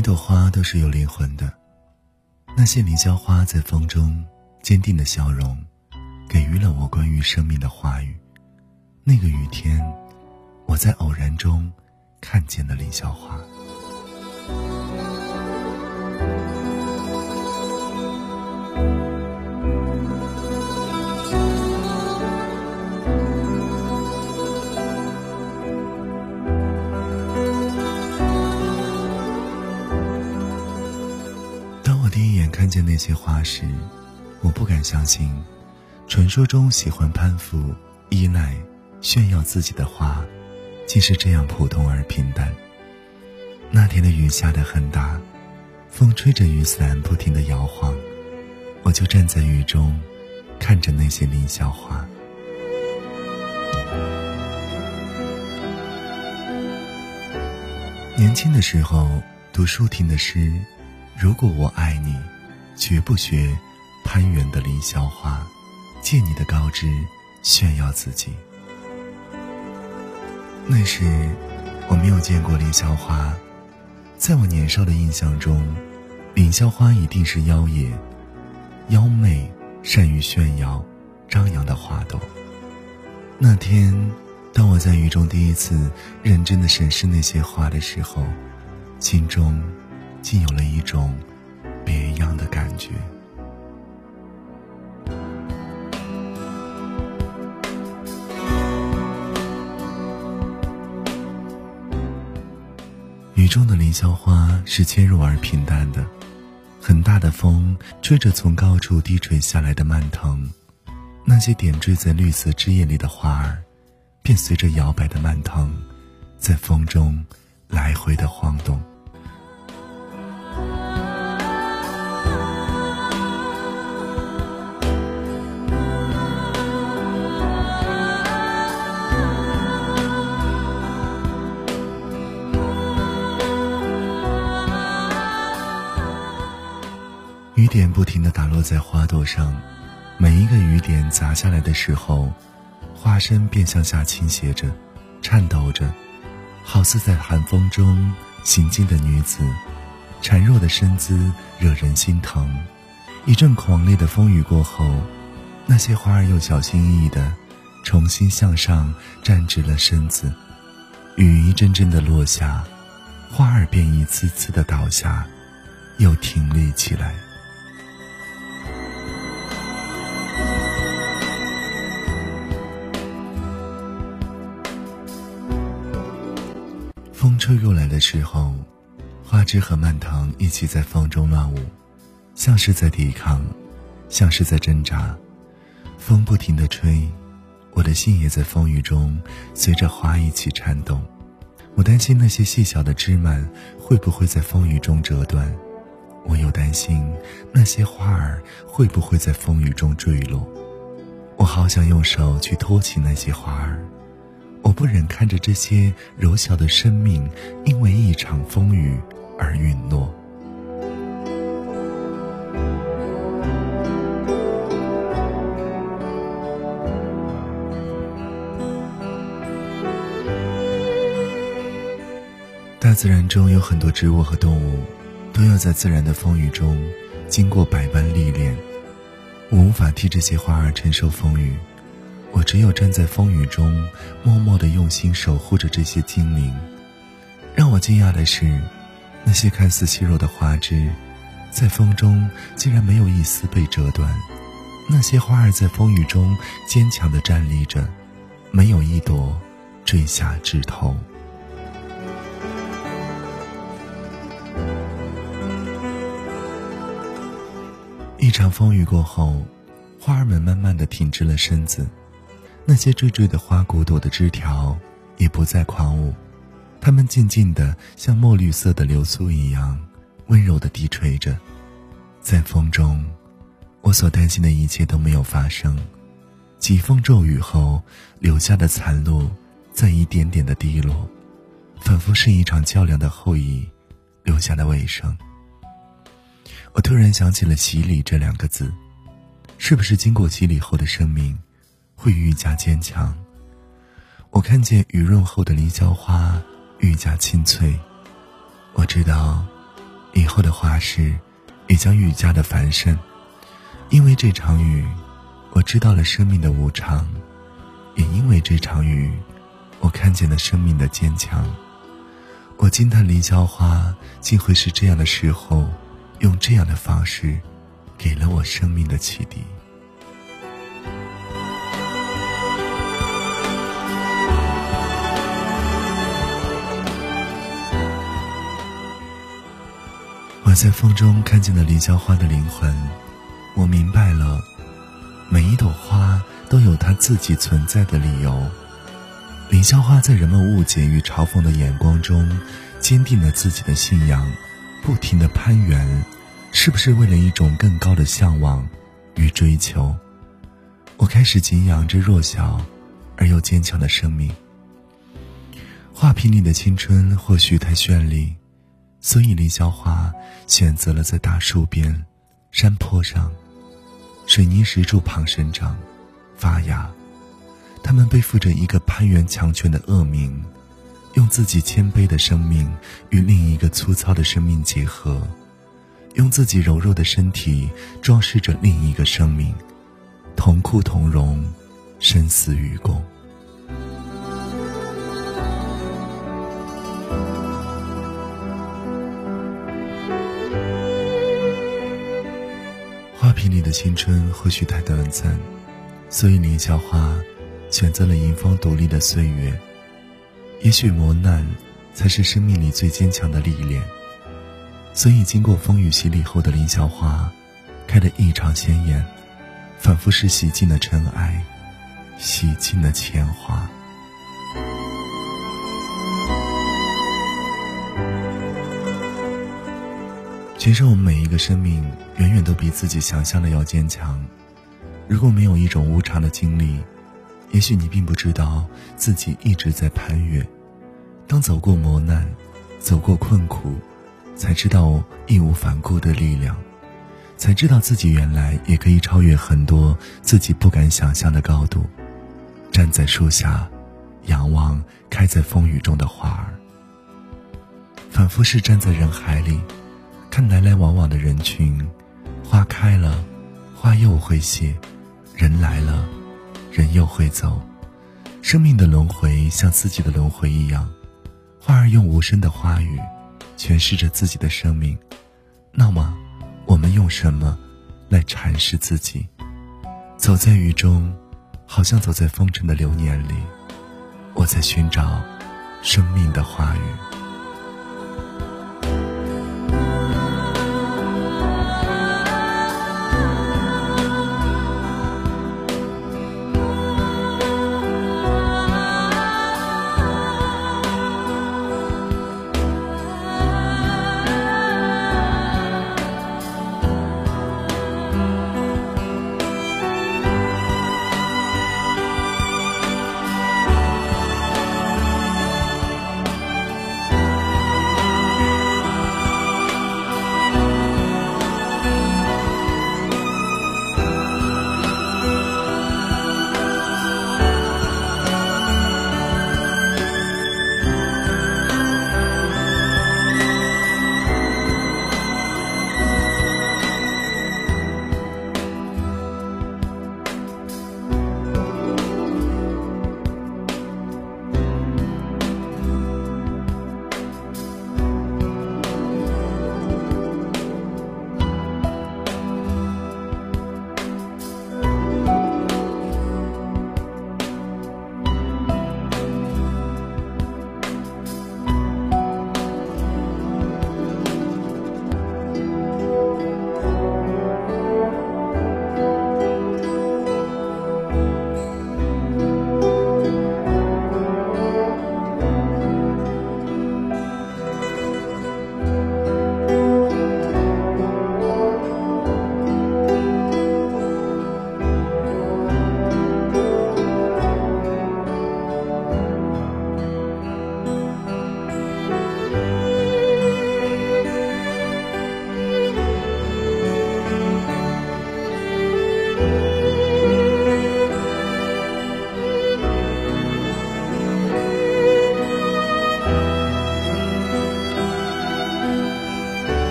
每一朵花都是有灵魂的，那些凌霄花在风中坚定的笑容，给予了我关于生命的话语。那个雨天，我在偶然中看见了凌霄花。看见那些花时，我不敢相信，传说中喜欢攀附、依赖、炫耀自己的花，竟是这样普通而平淡。那天的雨下得很大，风吹着雨伞不停地摇晃，我就站在雨中，看着那些凌霄花。年轻的时候读舒婷的诗，如果我爱你。绝不学攀援的凌霄花，借你的高枝炫耀自己。那时我没有见过凌霄花，在我年少的印象中，凌霄花一定是妖冶、妖媚、善于炫耀、张扬的花朵。那天，当我在雨中第一次认真的审视那些花的时候，心中竟有了一种。别样的感觉。雨中的凌霄花是纤弱而平淡的，很大的风吹着从高处低垂下来的蔓藤，那些点缀在绿色枝叶里的花儿，便随着摇摆的蔓藤，在风中来回的晃动。雨点不停地打落在花朵上，每一个雨点砸下来的时候，花身便向下倾斜着，颤抖着，好似在寒风中行进的女子，孱弱的身姿惹人心疼。一阵狂烈的风雨过后，那些花儿又小心翼翼地重新向上站直了身子。雨一阵阵地落下，花儿便一次次地倒下，又挺立起来。风吹入来的时候，花枝和蔓藤一起在风中乱舞，像是在抵抗，像是在挣扎。风不停地吹，我的心也在风雨中随着花一起颤动。我担心那些细小的枝蔓会不会在风雨中折断，我又担心那些花儿会不会在风雨中坠落。我好想用手去托起那些花儿。我不忍看着这些柔小的生命因为一场风雨而陨落。大自然中有很多植物和动物，都要在自然的风雨中经过百般历练。我无法替这些花儿承受风雨。我只有站在风雨中，默默的用心守护着这些精灵。让我惊讶的是，那些看似细弱的花枝，在风中竟然没有一丝被折断；那些花儿在风雨中坚强的站立着，没有一朵坠下枝头。一场风雨过后，花儿们慢慢的挺直了身子。那些缀缀的花骨朵的枝条也不再狂舞，它们静静地像墨绿色的流苏一样，温柔地低垂着。在风中，我所担心的一切都没有发生。疾风骤雨后留下的残露，在一点点的滴落，仿佛是一场较量的后裔留下的尾声。我突然想起了“洗礼”这两个字，是不是经过洗礼后的生命？会愈加坚强。我看见雨润后的凌霄花愈加清脆。我知道，以后的花事也将愈加的繁盛。因为这场雨，我知道了生命的无常；也因为这场雨，我看见了生命的坚强。我惊叹凌霄花竟会是这样的时候，用这样的方式，给了我生命的启迪。我在风中看见了凌霄花的灵魂，我明白了，每一朵花都有它自己存在的理由。凌霄花在人们误解与嘲讽的眼光中，坚定了自己的信仰，不停的攀援，是不是为了一种更高的向往与追求？我开始敬仰这弱小而又坚强的生命。画屏里的青春或许太绚丽。所以，凌霄花选择了在大树边、山坡上、水泥石柱旁生长、发芽。它们背负着一个攀援强权的恶名，用自己谦卑的生命与另一个粗糙的生命结合，用自己柔弱的身体装饰着另一个生命，同哭同荣，生死与共。花瓶里的青春或许太短暂，所以凌霄花选择了迎风独立的岁月。也许磨难才是生命里最坚强的历练。所以，经过风雨洗礼后的凌霄花，开得异常鲜艳，仿佛是洗尽了尘埃，洗尽了铅华。其实我们每一个生命远远都比自己想象的要坚强。如果没有一种无常的经历，也许你并不知道自己一直在攀越。当走过磨难，走过困苦，才知道义无反顾的力量，才知道自己原来也可以超越很多自己不敢想象的高度。站在树下，仰望开在风雨中的花儿，仿佛是站在人海里。看来来往往的人群，花开了，花又会谢；人来了，人又会走。生命的轮回像自己的轮回一样，花儿用无声的花语诠释着自己的生命。那么，我们用什么来阐释自己？走在雨中，好像走在风尘的流年里，我在寻找生命的花语。